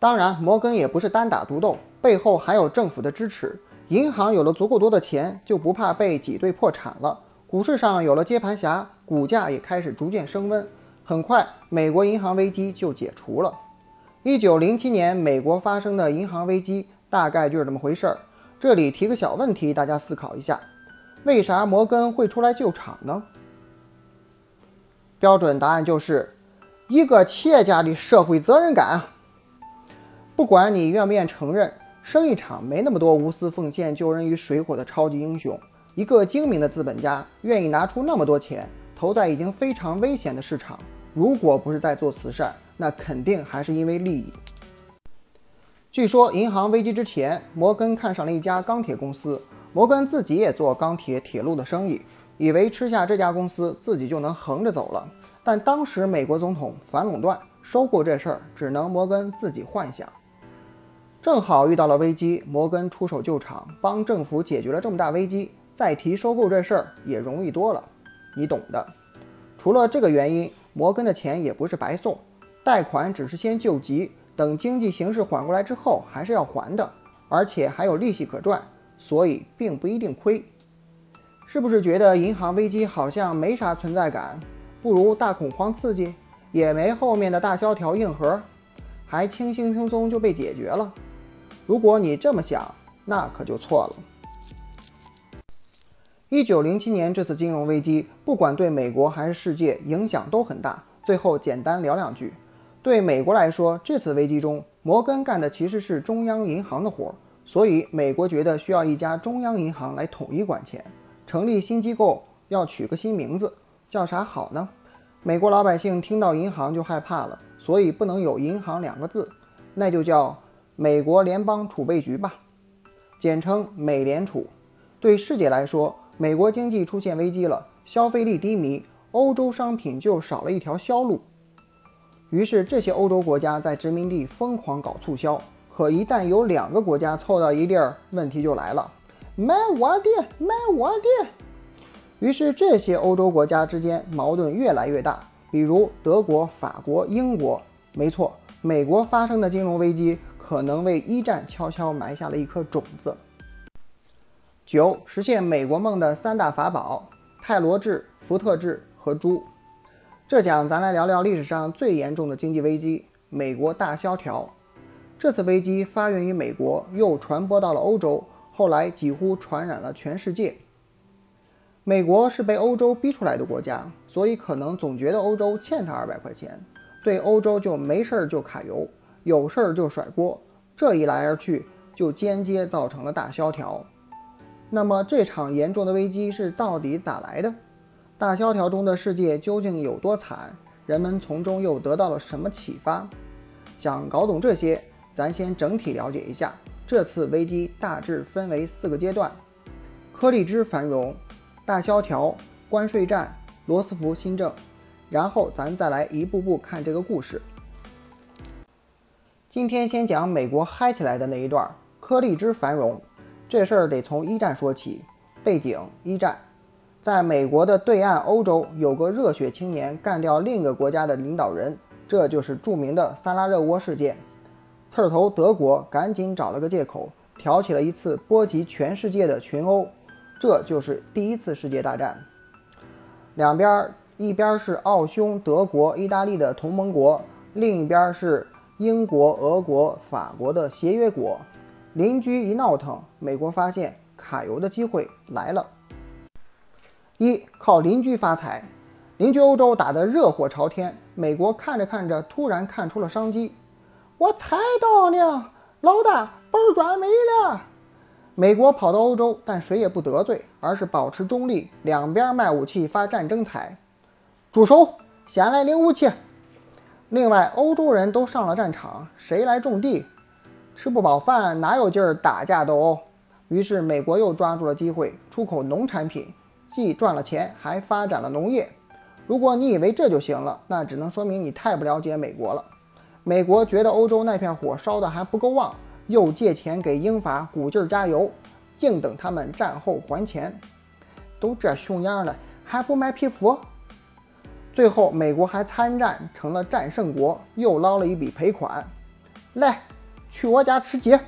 当然，摩根也不是单打独斗，背后还有政府的支持。银行有了足够多的钱，就不怕被挤兑破产了。股市上有了接盘侠，股价也开始逐渐升温。很快，美国银行危机就解除了。一九零七年，美国发生的银行危机大概就是这么回事儿。这里提个小问题，大家思考一下：为啥摩根会出来救场呢？标准答案就是一个企业家的社会责任感。不管你愿不愿承认，生意场没那么多无私奉献、救人于水火的超级英雄。一个精明的资本家愿意拿出那么多钱投在已经非常危险的市场，如果不是在做慈善，那肯定还是因为利益。据说银行危机之前，摩根看上了一家钢铁公司。摩根自己也做钢铁铁路的生意，以为吃下这家公司自己就能横着走了。但当时美国总统反垄断收购这事儿，只能摩根自己幻想。正好遇到了危机，摩根出手救场，帮政府解决了这么大危机，再提收购这事儿也容易多了。你懂的。除了这个原因，摩根的钱也不是白送，贷款只是先救急。等经济形势缓过来之后，还是要还的，而且还有利息可赚，所以并不一定亏。是不是觉得银行危机好像没啥存在感，不如大恐慌刺激，也没后面的大萧条硬核，还轻轻松松就被解决了？如果你这么想，那可就错了。一九零七年这次金融危机，不管对美国还是世界影响都很大。最后简单聊两句。对美国来说，这次危机中，摩根干的其实是中央银行的活儿，所以美国觉得需要一家中央银行来统一管钱，成立新机构要取个新名字，叫啥好呢？美国老百姓听到银行就害怕了，所以不能有银行两个字，那就叫美国联邦储备局吧，简称美联储。对世界来说，美国经济出现危机了，消费力低迷，欧洲商品就少了一条销路。于是，这些欧洲国家在殖民地疯狂搞促销，可一旦有两个国家凑到一地儿，问题就来了：买我的，买我的。于是，这些欧洲国家之间矛盾越来越大。比如德国、法国、英国，没错，美国发生的金融危机可能为一战悄悄埋下了一颗种子。九，实现美国梦的三大法宝：泰罗制、福特制和猪。这讲咱来聊聊历史上最严重的经济危机——美国大萧条。这次危机发源于美国，又传播到了欧洲，后来几乎传染了全世界。美国是被欧洲逼出来的国家，所以可能总觉得欧洲欠他二百块钱，对欧洲就没事儿就卡油，有事儿就甩锅。这一来而去，就间接造成了大萧条。那么这场严重的危机是到底咋来的？大萧条中的世界究竟有多惨？人们从中又得到了什么启发？想搞懂这些，咱先整体了解一下。这次危机大致分为四个阶段：柯立芝繁荣、大萧条、关税战、罗斯福新政。然后咱再来一步步看这个故事。今天先讲美国嗨起来的那一段，颗粒之繁荣。这事儿得从一战说起，背景一战。在美国的对岸，欧洲有个热血青年干掉另一个国家的领导人，这就是著名的萨拉热窝事件。刺头德国赶紧找了个借口，挑起了一次波及全世界的群殴，这就是第一次世界大战。两边，一边是奥匈、德国、意大利的同盟国，另一边是英国、俄国、法国的协约国。邻居一闹腾，美国发现卡油的机会来了。一靠邻居发财，邻居欧洲打得热火朝天，美国看着看着，突然看出了商机。我猜到了，老大本赚没了。美国跑到欧洲，但谁也不得罪，而是保持中立，两边卖武器发战争财。住手！先来领武器。另外，欧洲人都上了战场，谁来种地？吃不饱饭，哪有劲儿打架斗殴？于是，美国又抓住了机会，出口农产品。既赚了钱，还发展了农业。如果你以为这就行了，那只能说明你太不了解美国了。美国觉得欧洲那片火烧的还不够旺，又借钱给英法鼓劲儿加油，静等他们战后还钱。都这熊样了，还不买皮肤？最后，美国还参战成了战胜国，又捞了一笔赔款。来，去我家吃鸡。